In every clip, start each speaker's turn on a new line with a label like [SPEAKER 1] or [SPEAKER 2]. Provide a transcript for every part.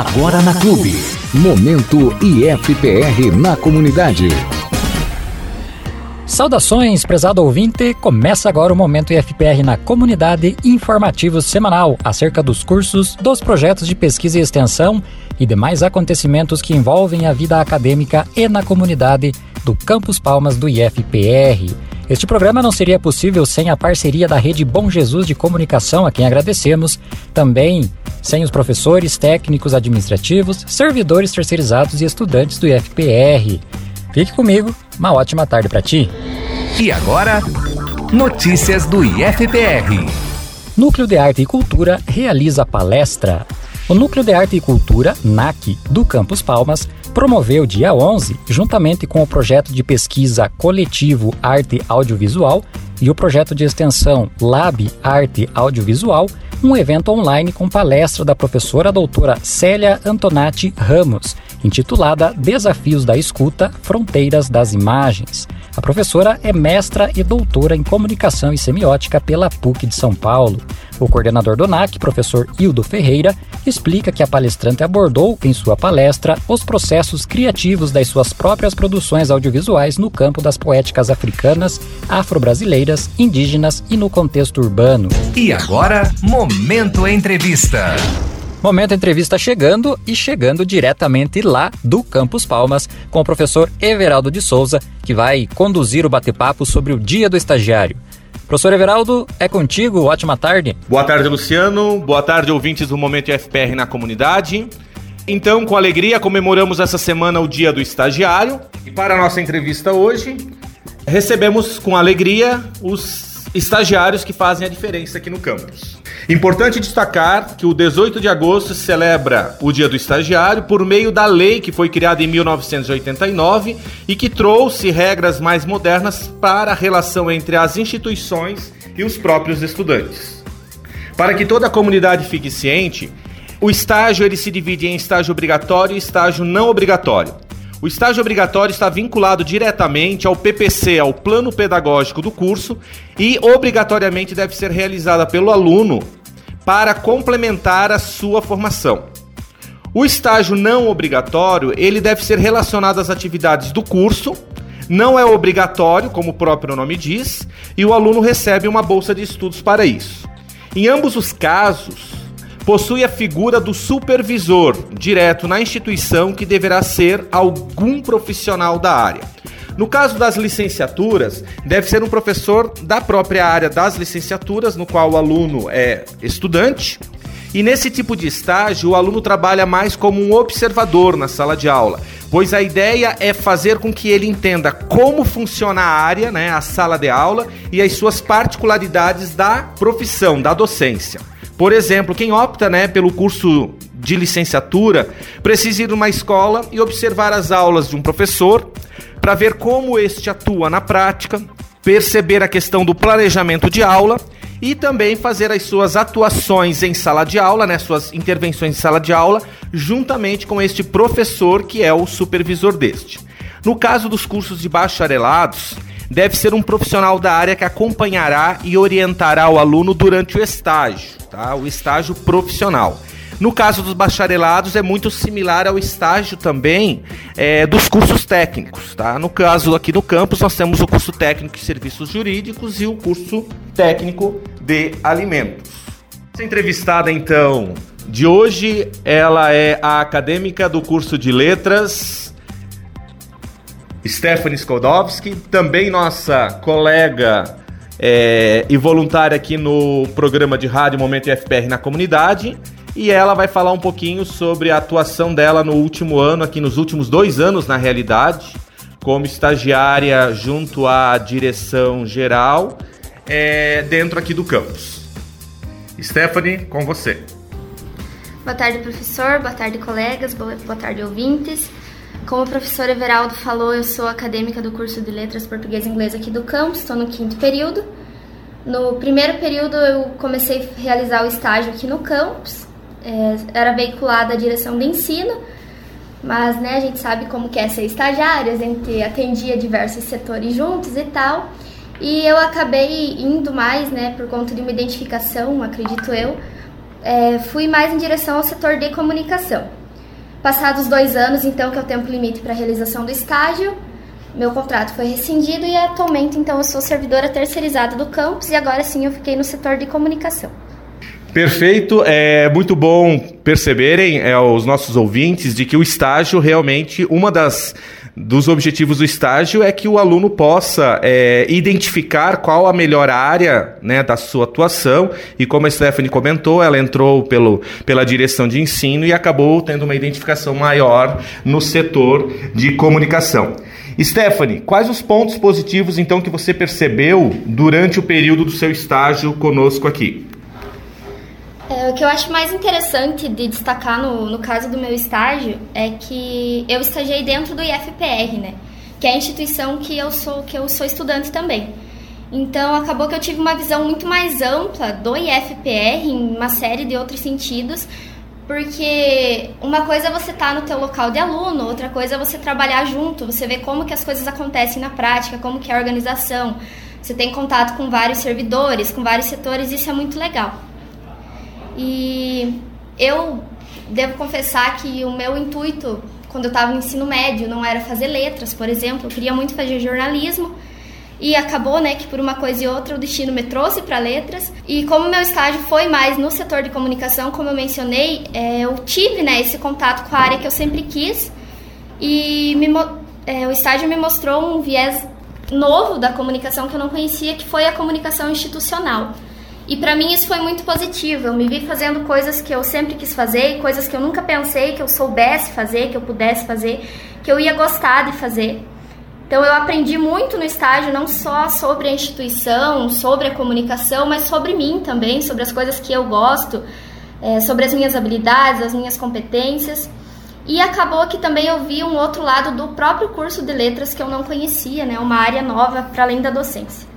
[SPEAKER 1] Agora na Clube. Momento IFPR na comunidade.
[SPEAKER 2] Saudações, prezado ouvinte! Começa agora o Momento IFPR na comunidade informativo semanal acerca dos cursos, dos projetos de pesquisa e extensão e demais acontecimentos que envolvem a vida acadêmica e na comunidade do Campus Palmas do IFPR. Este programa não seria possível sem a parceria da Rede Bom Jesus de Comunicação, a quem agradecemos, também sem os professores, técnicos administrativos, servidores terceirizados e estudantes do IFPR. Fique comigo, uma ótima tarde para ti.
[SPEAKER 1] E agora, notícias do IFPR.
[SPEAKER 2] Núcleo de Arte e Cultura realiza palestra. O Núcleo de Arte e Cultura, NAC, do Campus Palmas, promoveu dia 11, juntamente com o projeto de pesquisa coletivo Arte Audiovisual e o projeto de extensão Lab Arte Audiovisual, um evento online com palestra da professora doutora Célia Antonati Ramos, intitulada Desafios da Escuta Fronteiras das Imagens. A professora é mestra e doutora em comunicação e semiótica pela PUC de São Paulo. O coordenador do NAC, professor Hildo Ferreira, explica que a palestrante abordou em sua palestra os processos criativos das suas próprias produções audiovisuais no campo das poéticas africanas, afro-brasileiras, indígenas e no contexto urbano.
[SPEAKER 1] E agora, Momento Entrevista.
[SPEAKER 2] Momento entrevista chegando e chegando diretamente lá do Campus Palmas com o professor Everaldo de Souza, que vai conduzir o bate-papo sobre o Dia do Estagiário. Professor Everaldo, é contigo. Ótima tarde.
[SPEAKER 3] Boa tarde, Luciano. Boa tarde, ouvintes do Momento FPR na comunidade. Então, com alegria, comemoramos essa semana o Dia do Estagiário. E para a nossa entrevista hoje, recebemos com alegria os estagiários que fazem a diferença aqui no campus. Importante destacar que o 18 de agosto se celebra o Dia do Estagiário por meio da lei que foi criada em 1989 e que trouxe regras mais modernas para a relação entre as instituições e os próprios estudantes. Para que toda a comunidade fique ciente, o estágio ele se divide em estágio obrigatório e estágio não obrigatório. O estágio obrigatório está vinculado diretamente ao PPC, ao plano pedagógico do curso, e obrigatoriamente deve ser realizada pelo aluno para complementar a sua formação. O estágio não obrigatório, ele deve ser relacionado às atividades do curso, não é obrigatório, como o próprio nome diz, e o aluno recebe uma bolsa de estudos para isso. Em ambos os casos, possui a figura do supervisor, direto na instituição, que deverá ser algum profissional da área. No caso das licenciaturas, deve ser um professor da própria área das licenciaturas, no qual o aluno é estudante. E nesse tipo de estágio, o aluno trabalha mais como um observador na sala de aula, pois a ideia é fazer com que ele entenda como funciona a área, né, a sala de aula e as suas particularidades da profissão, da docência. Por exemplo, quem opta né, pelo curso de licenciatura precisa ir numa escola e observar as aulas de um professor para ver como este atua na prática, perceber a questão do planejamento de aula e também fazer as suas atuações em sala de aula, né, suas intervenções em sala de aula, juntamente com este professor que é o supervisor deste. No caso dos cursos de bacharelados, deve ser um profissional da área que acompanhará e orientará o aluno durante o estágio tá? o estágio profissional. No caso dos bacharelados, é muito similar ao estágio também é, dos cursos técnicos. Tá? No caso aqui no campus, nós temos o curso técnico de serviços jurídicos e o curso técnico de alimentos. Essa entrevistada, então, de hoje, ela é a acadêmica do curso de letras, Stephanie Skodowski, também nossa colega é, e voluntária aqui no programa de rádio Momento FPR na comunidade. E ela vai falar um pouquinho sobre a atuação dela no último ano, aqui nos últimos dois anos, na realidade, como estagiária junto à direção geral, é, dentro aqui do campus. Stephanie, com você.
[SPEAKER 4] Boa tarde, professor. Boa tarde, colegas. Boa, tarde, ouvintes. Como o professor Everaldo falou, eu sou acadêmica do curso de Letras Português e Inglês aqui do campus, estou no quinto período. No primeiro período, eu comecei a realizar o estágio aqui no campus, é, era veiculada a direção de ensino, mas né, a gente sabe como que é ser estagiária, a gente atendia diversos setores juntos e tal. E eu acabei indo mais, né, por conta de uma identificação, acredito eu, é, fui mais em direção ao setor de comunicação. Passados dois anos, então, que é o tempo limite para a realização do estágio, meu contrato foi rescindido e atualmente, então, eu sou servidora terceirizada do campus e agora sim eu fiquei no setor de comunicação.
[SPEAKER 3] Perfeito, é muito bom perceberem é, os nossos ouvintes de que o estágio realmente uma das dos objetivos do estágio é que o aluno possa é, identificar qual a melhor área né, da sua atuação e como a Stephanie comentou, ela entrou pelo, pela direção de ensino e acabou tendo uma identificação maior no setor de comunicação. Stephanie, quais os pontos positivos então que você percebeu durante o período do seu estágio conosco aqui?
[SPEAKER 4] É, o que eu acho mais interessante de destacar no, no caso do meu estágio é que eu estagiei dentro do IFPR, né? Que é a instituição que eu sou, que eu sou estudante também. Então acabou que eu tive uma visão muito mais ampla do IFPR em uma série de outros sentidos, porque uma coisa é você estar tá no teu local de aluno, outra coisa é você trabalhar junto, você vê como que as coisas acontecem na prática, como que é a organização. Você tem contato com vários servidores, com vários setores, isso é muito legal. E eu devo confessar que o meu intuito quando eu estava no ensino médio não era fazer letras, por exemplo, eu queria muito fazer jornalismo. E acabou, né, que por uma coisa e outra o destino me trouxe para letras. E como meu estágio foi mais no setor de comunicação, como eu mencionei, é, eu tive, né, esse contato com a área que eu sempre quis. E me, é, o estágio me mostrou um viés novo da comunicação que eu não conhecia, que foi a comunicação institucional. E para mim isso foi muito positivo. Eu me vi fazendo coisas que eu sempre quis fazer, coisas que eu nunca pensei que eu soubesse fazer, que eu pudesse fazer, que eu ia gostar de fazer. Então eu aprendi muito no estágio, não só sobre a instituição, sobre a comunicação, mas sobre mim também, sobre as coisas que eu gosto, é, sobre as minhas habilidades, as minhas competências. E acabou que também eu vi um outro lado do próprio curso de letras que eu não conhecia, né? Uma área nova para além da docência.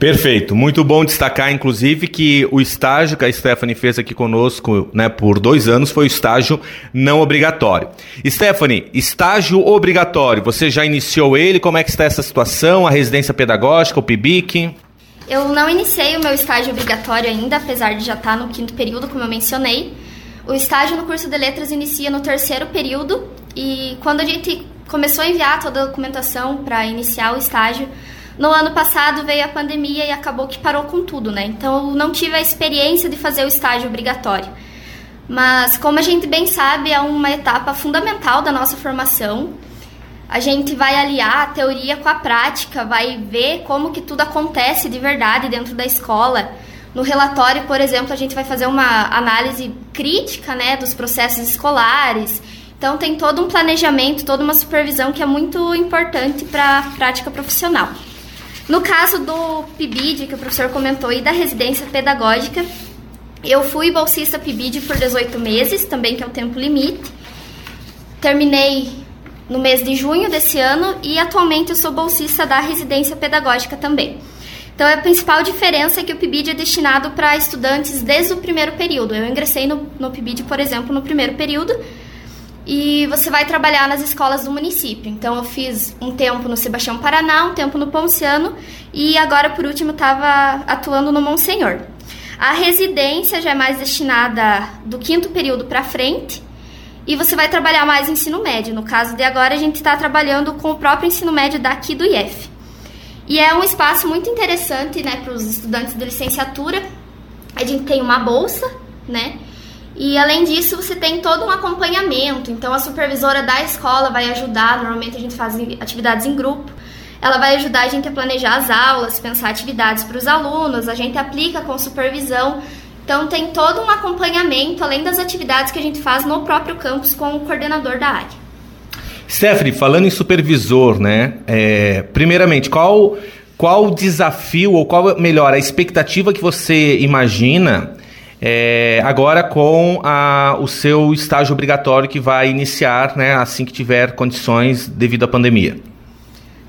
[SPEAKER 3] Perfeito. Muito bom destacar, inclusive, que o estágio que a Stephanie fez aqui conosco né, por dois anos foi o estágio não obrigatório. Stephanie, estágio obrigatório, você já iniciou ele? Como é que está essa situação? A residência pedagógica, o PIBIC?
[SPEAKER 4] Eu não iniciei o meu estágio obrigatório ainda, apesar de já estar no quinto período, como eu mencionei. O estágio no curso de letras inicia no terceiro período e quando a gente começou a enviar toda a documentação para iniciar o estágio, no ano passado veio a pandemia e acabou que parou com tudo, né? Então eu não tive a experiência de fazer o estágio obrigatório. Mas como a gente bem sabe, é uma etapa fundamental da nossa formação. A gente vai aliar a teoria com a prática, vai ver como que tudo acontece de verdade dentro da escola. No relatório, por exemplo, a gente vai fazer uma análise crítica, né, dos processos escolares. Então tem todo um planejamento, toda uma supervisão que é muito importante para a prática profissional. No caso do PIBID, que o professor comentou, e da residência pedagógica, eu fui bolsista PIBID por 18 meses, também que é o tempo limite. Terminei no mês de junho desse ano e atualmente eu sou bolsista da residência pedagógica também. Então, a principal diferença é que o PIBID é destinado para estudantes desde o primeiro período. Eu ingressei no, no PIBID, por exemplo, no primeiro período, e você vai trabalhar nas escolas do município. Então eu fiz um tempo no Sebastião Paraná, um tempo no Ponciano e agora por último estava atuando no Monsenhor. A residência já é mais destinada do quinto período para frente e você vai trabalhar mais ensino médio. No caso de agora a gente está trabalhando com o próprio ensino médio daqui do IF. E é um espaço muito interessante né, para os estudantes de licenciatura. A gente tem uma bolsa, né? E além disso, você tem todo um acompanhamento. Então, a supervisora da escola vai ajudar. Normalmente, a gente faz atividades em grupo. Ela vai ajudar a gente a planejar as aulas, pensar atividades para os alunos. A gente aplica com supervisão. Então, tem todo um acompanhamento, além das atividades que a gente faz no próprio campus com o coordenador da área.
[SPEAKER 3] Stephanie, falando em supervisor, né? É, primeiramente, qual qual o desafio ou qual melhor a expectativa que você imagina é, agora com a, o seu estágio obrigatório que vai iniciar né, assim que tiver condições devido à pandemia.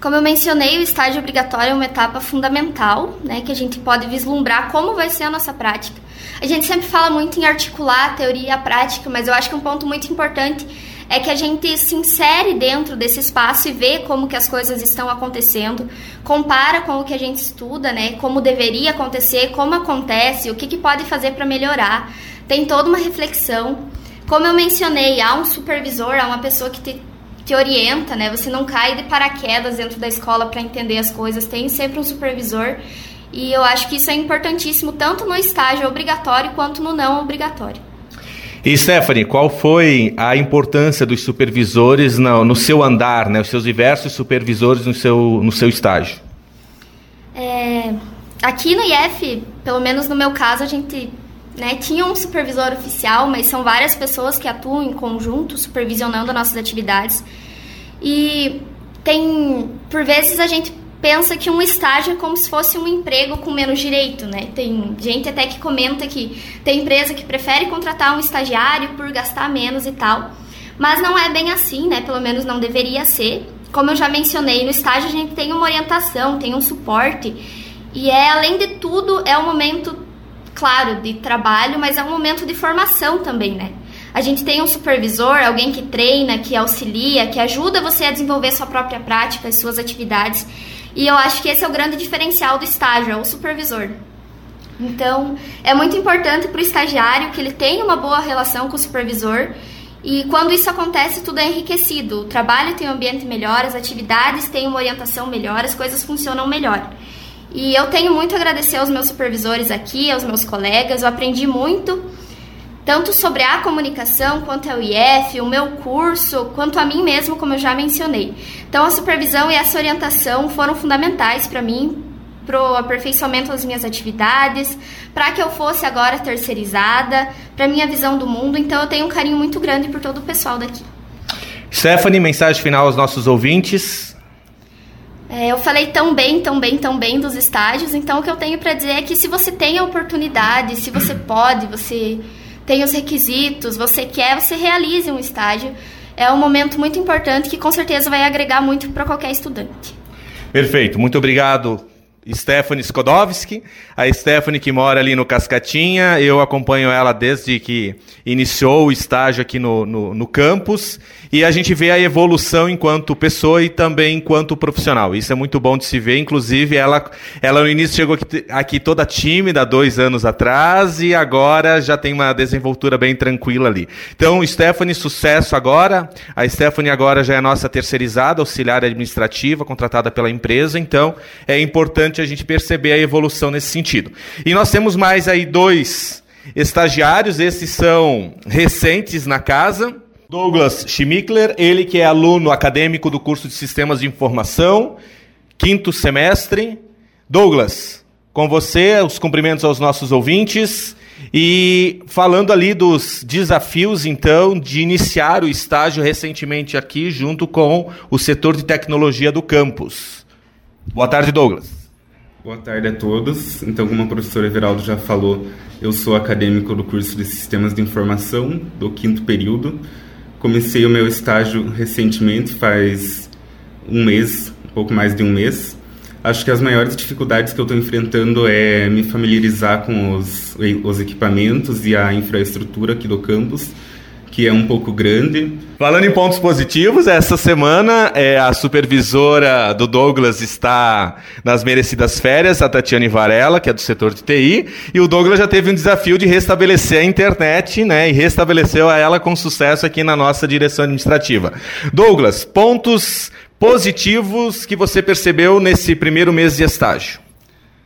[SPEAKER 4] Como eu mencionei, o estágio obrigatório é uma etapa fundamental, né, que a gente pode vislumbrar como vai ser a nossa prática. A gente sempre fala muito em articular a teoria e a prática, mas eu acho que um ponto muito importante é que a gente se insere dentro desse espaço e vê como que as coisas estão acontecendo, compara com o que a gente estuda, né, como deveria acontecer, como acontece, o que, que pode fazer para melhorar. Tem toda uma reflexão. Como eu mencionei, há um supervisor, há uma pessoa que te, te orienta, né? Você não cai de paraquedas dentro da escola para entender as coisas, tem sempre um supervisor. E eu acho que isso é importantíssimo tanto no estágio obrigatório quanto no não obrigatório.
[SPEAKER 3] E Stephanie, qual foi a importância dos supervisores no, no seu andar, né? Os seus diversos supervisores no seu, no seu estágio?
[SPEAKER 4] É, aqui no IF, pelo menos no meu caso, a gente né, tinha um supervisor oficial, mas são várias pessoas que atuam em conjunto, supervisionando nossas atividades. E tem, por vezes, a gente pensa que um estágio é como se fosse um emprego com menos direito, né? Tem gente até que comenta que tem empresa que prefere contratar um estagiário por gastar menos e tal. Mas não é bem assim, né? Pelo menos não deveria ser. Como eu já mencionei, no estágio a gente tem uma orientação, tem um suporte. E é, além de tudo, é um momento, claro, de trabalho, mas é um momento de formação também, né? A gente tem um supervisor, alguém que treina, que auxilia, que ajuda você a desenvolver sua própria prática, as suas atividades. E eu acho que esse é o grande diferencial do estágio, é o supervisor. Então, é muito importante para o estagiário que ele tenha uma boa relação com o supervisor. E quando isso acontece, tudo é enriquecido. O trabalho tem um ambiente melhor, as atividades têm uma orientação melhor, as coisas funcionam melhor. E eu tenho muito a agradecer aos meus supervisores aqui, aos meus colegas. Eu aprendi muito tanto sobre a comunicação, quanto ao IF, o meu curso, quanto a mim mesmo, como eu já mencionei. Então, a supervisão e essa orientação foram fundamentais para mim, para o aperfeiçoamento das minhas atividades, para que eu fosse agora terceirizada, para minha visão do mundo. Então, eu tenho um carinho muito grande por todo o pessoal daqui.
[SPEAKER 3] Stephanie, mensagem final aos nossos ouvintes.
[SPEAKER 4] É, eu falei tão bem, tão bem, tão bem dos estágios, então o que eu tenho para dizer é que se você tem a oportunidade, se você pode, você tem os requisitos, você quer, você realize um estágio. É um momento muito importante que com certeza vai agregar muito para qualquer estudante.
[SPEAKER 3] Perfeito, muito obrigado Stephanie Skodowski, a Stephanie que mora ali no Cascatinha, eu acompanho ela desde que iniciou o estágio aqui no, no, no, campus, e a gente vê a evolução enquanto pessoa e também enquanto profissional. Isso é muito bom de se ver, inclusive ela, ela no início chegou aqui, aqui toda tímida, dois anos atrás, e agora já tem uma desenvoltura bem tranquila ali. Então, Stephanie, sucesso agora. A Stephanie agora já é nossa terceirizada, auxiliar administrativa, contratada pela empresa, então é importante importante a gente perceber a evolução nesse sentido. E nós temos mais aí dois estagiários, esses são recentes na casa. Douglas Schmickler, ele que é aluno acadêmico do curso de Sistemas de Informação, quinto semestre. Douglas, com você, os cumprimentos aos nossos ouvintes. E falando ali dos desafios, então, de iniciar o estágio recentemente aqui, junto com o setor de tecnologia do campus. Boa tarde, Douglas.
[SPEAKER 5] Boa tarde a todos. Então, como a professora Everaldo já falou, eu sou acadêmico do curso de Sistemas de Informação, do quinto período. Comecei o meu estágio recentemente, faz um mês, um pouco mais de um mês. Acho que as maiores dificuldades que eu estou enfrentando é me familiarizar com os, os equipamentos e a infraestrutura aqui do campus que é um pouco grande.
[SPEAKER 3] Falando em pontos positivos, essa semana é, a supervisora do Douglas está nas merecidas férias, a Tatiane Varela, que é do setor de TI, e o Douglas já teve um desafio de restabelecer a internet, né? E restabeleceu a ela com sucesso aqui na nossa direção administrativa. Douglas, pontos positivos que você percebeu nesse primeiro mês de estágio?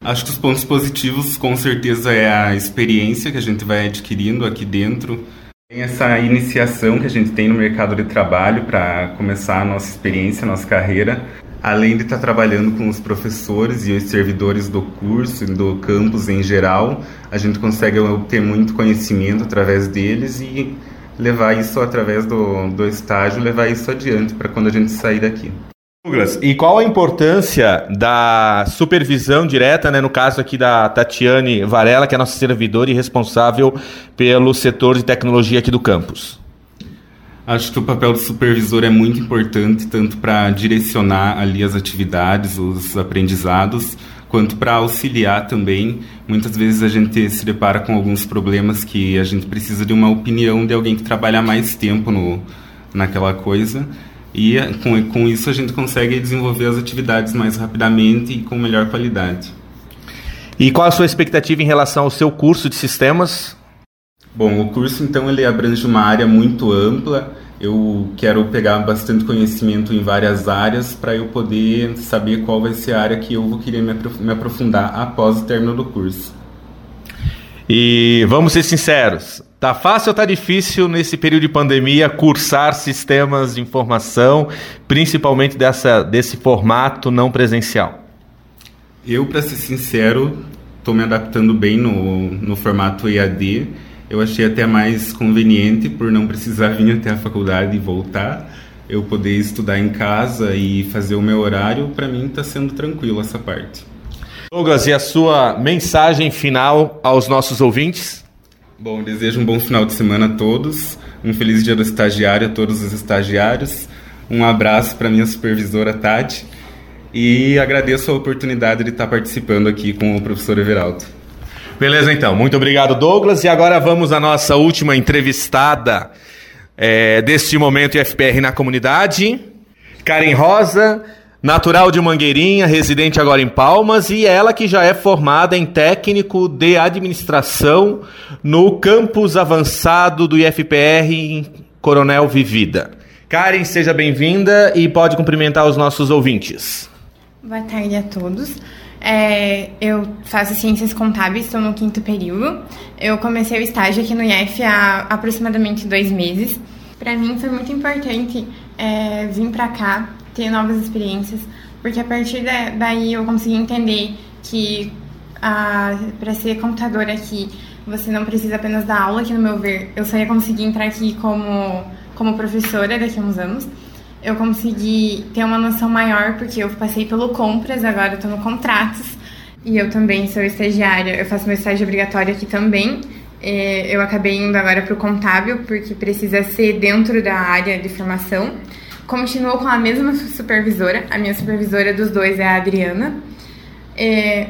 [SPEAKER 5] Acho que os pontos positivos, com certeza, é a experiência que a gente vai adquirindo aqui dentro tem essa iniciação que a gente tem no mercado de trabalho para começar a nossa experiência, a nossa carreira, além de estar tá trabalhando com os professores e os servidores do curso e do campus em geral, a gente consegue obter muito conhecimento através deles e levar isso através do, do estágio, levar isso adiante para quando a gente sair daqui.
[SPEAKER 3] Douglas, e qual a importância da supervisão direta, né, no caso aqui da Tatiane Varela, que é nossa servidora e responsável pelo setor de tecnologia aqui do campus?
[SPEAKER 5] Acho que o papel do supervisor é muito importante, tanto para direcionar ali as atividades, os aprendizados, quanto para auxiliar também. Muitas vezes a gente se depara com alguns problemas que a gente precisa de uma opinião de alguém que trabalha mais tempo no, naquela coisa e com, com isso a gente consegue desenvolver as atividades mais rapidamente e com melhor qualidade.
[SPEAKER 3] E qual a sua expectativa em relação ao seu curso de sistemas?
[SPEAKER 5] Bom, o curso então ele abrange uma área muito ampla. Eu quero pegar bastante conhecimento em várias áreas para eu poder saber qual vai ser a área que eu vou querer me aprofundar após o término do curso.
[SPEAKER 3] E vamos ser sinceros, tá fácil ou tá difícil nesse período de pandemia cursar sistemas de informação, principalmente dessa, desse formato não presencial?
[SPEAKER 5] Eu, para ser sincero, estou me adaptando bem no, no formato EAD eu achei até mais conveniente por não precisar vir até a faculdade e voltar. Eu poder estudar em casa e fazer o meu horário, para mim está sendo tranquilo essa parte.
[SPEAKER 3] Douglas, e a sua mensagem final aos nossos ouvintes?
[SPEAKER 5] Bom, desejo um bom final de semana a todos, um feliz dia do estagiário a todos os estagiários, um abraço para minha supervisora Tati e agradeço a oportunidade de estar participando aqui com o professor Everaldo.
[SPEAKER 3] Beleza, então. Muito obrigado, Douglas. E agora vamos à nossa última entrevistada é, deste momento FPR na comunidade. Karen Rosa, natural de Mangueirinha, residente agora em Palmas, e ela que já é formada em técnico de administração no campus avançado do IFPR em Coronel Vivida. Karen, seja bem-vinda e pode cumprimentar os nossos ouvintes.
[SPEAKER 6] Boa tarde a todos. É, eu faço ciências contábeis, estou no quinto período. Eu comecei o estágio aqui no IF há aproximadamente dois meses. Para mim foi muito importante é, vir para cá, ter novas experiências, porque a partir daí eu consegui entender que para ser computador aqui você não precisa apenas dar aula, que no meu ver eu só ia conseguir entrar aqui como, como professora daqui a uns anos eu consegui ter uma noção maior, porque eu passei pelo compras, agora estou no contratos, e eu também sou estagiária, eu faço meu estágio obrigatório aqui também. É, eu acabei indo agora para o contábil, porque precisa ser dentro da área de formação. Continuo com a mesma supervisora, a minha supervisora dos dois é a Adriana.
[SPEAKER 3] É,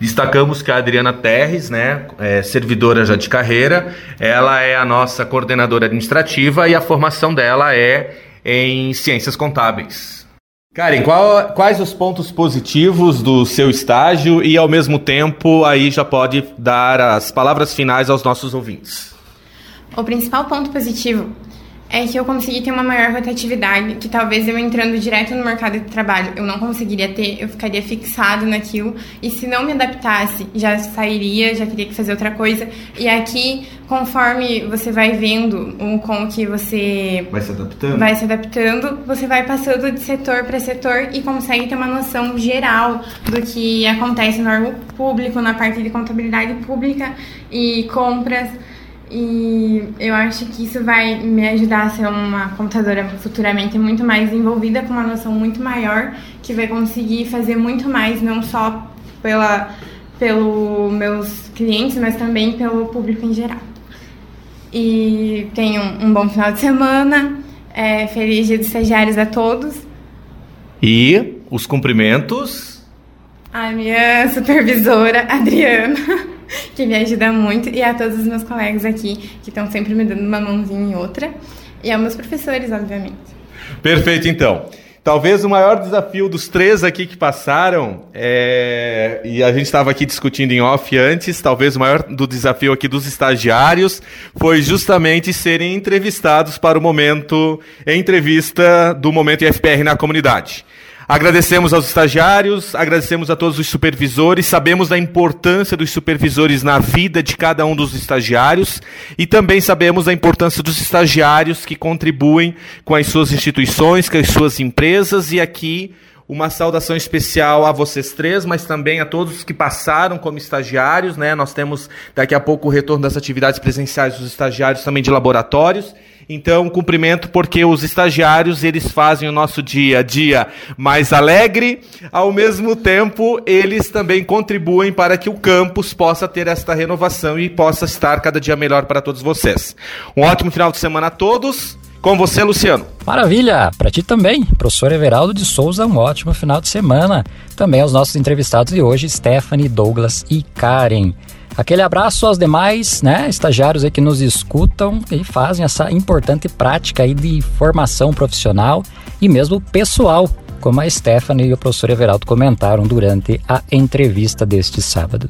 [SPEAKER 3] Destacamos que a Adriana Terres, né, é servidora já de carreira, ela é a nossa coordenadora administrativa e a formação dela é em ciências contábeis. Karen, qual, quais os pontos positivos do seu estágio e, ao mesmo tempo, aí já pode dar as palavras finais aos nossos ouvintes?
[SPEAKER 6] O principal ponto positivo é que eu consegui ter uma maior rotatividade, que talvez eu entrando direto no mercado de trabalho eu não conseguiria ter, eu ficaria fixado naquilo, e se não me adaptasse, já sairia, já teria que fazer outra coisa. E aqui, conforme você vai vendo um, com que você
[SPEAKER 3] vai se adaptando,
[SPEAKER 6] vai se adaptando, você vai passando de setor para setor e consegue ter uma noção geral do que acontece no órgão público, na parte de contabilidade pública e compras. E eu acho que isso vai me ajudar a ser uma computadora futuramente muito mais envolvida, com uma noção muito maior, que vai conseguir fazer muito mais, não só pela, pelos meus clientes, mas também pelo público em geral. E tenho um bom final de semana, é, feliz dia dos estagiários a todos.
[SPEAKER 3] E os cumprimentos?
[SPEAKER 6] A minha supervisora, Adriana. que me ajuda muito, e a todos os meus colegas aqui, que estão sempre me dando uma mãozinha em outra, e aos meus professores, obviamente.
[SPEAKER 3] Perfeito, então. Talvez o maior desafio dos três aqui que passaram, é... e a gente estava aqui discutindo em off antes, talvez o maior do desafio aqui dos estagiários foi justamente serem entrevistados para o momento, entrevista do momento IFPR na comunidade. Agradecemos aos estagiários, agradecemos a todos os supervisores, sabemos da importância dos supervisores na vida de cada um dos estagiários e também sabemos da importância dos estagiários que contribuem com as suas instituições, com as suas empresas e aqui uma saudação especial a vocês três, mas também a todos que passaram como estagiários, né? Nós temos daqui a pouco o retorno das atividades presenciais dos estagiários também de laboratórios. Então, cumprimento porque os estagiários, eles fazem o nosso dia a dia mais alegre, ao mesmo tempo, eles também contribuem para que o campus possa ter esta renovação e possa estar cada dia melhor para todos vocês. Um ótimo final de semana a todos. Com você, Luciano.
[SPEAKER 2] Maravilha! Para ti também, professor Everaldo de Souza, um ótimo final de semana. Também aos nossos entrevistados de hoje, Stephanie, Douglas e Karen. Aquele abraço aos demais né, estagiários aí que nos escutam e fazem essa importante prática aí de formação profissional e mesmo pessoal, como a Stephanie e o professor Everaldo comentaram durante a entrevista deste sábado.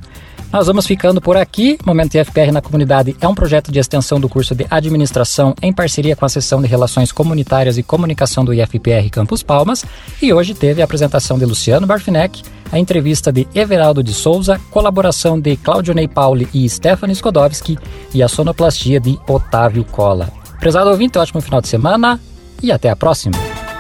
[SPEAKER 2] Nós vamos ficando por aqui. Momento IFPR na Comunidade é um projeto de extensão do curso de Administração em parceria com a Seção de Relações Comunitárias e Comunicação do IFPR Campus Palmas. E hoje teve a apresentação de Luciano Barfinec, a entrevista de Everaldo de Souza, colaboração de Claudio Ney Pauli e Stephanie Skodowski e a sonoplastia de Otávio Cola. Prezado ouvinte, ótimo final de semana e até a próxima.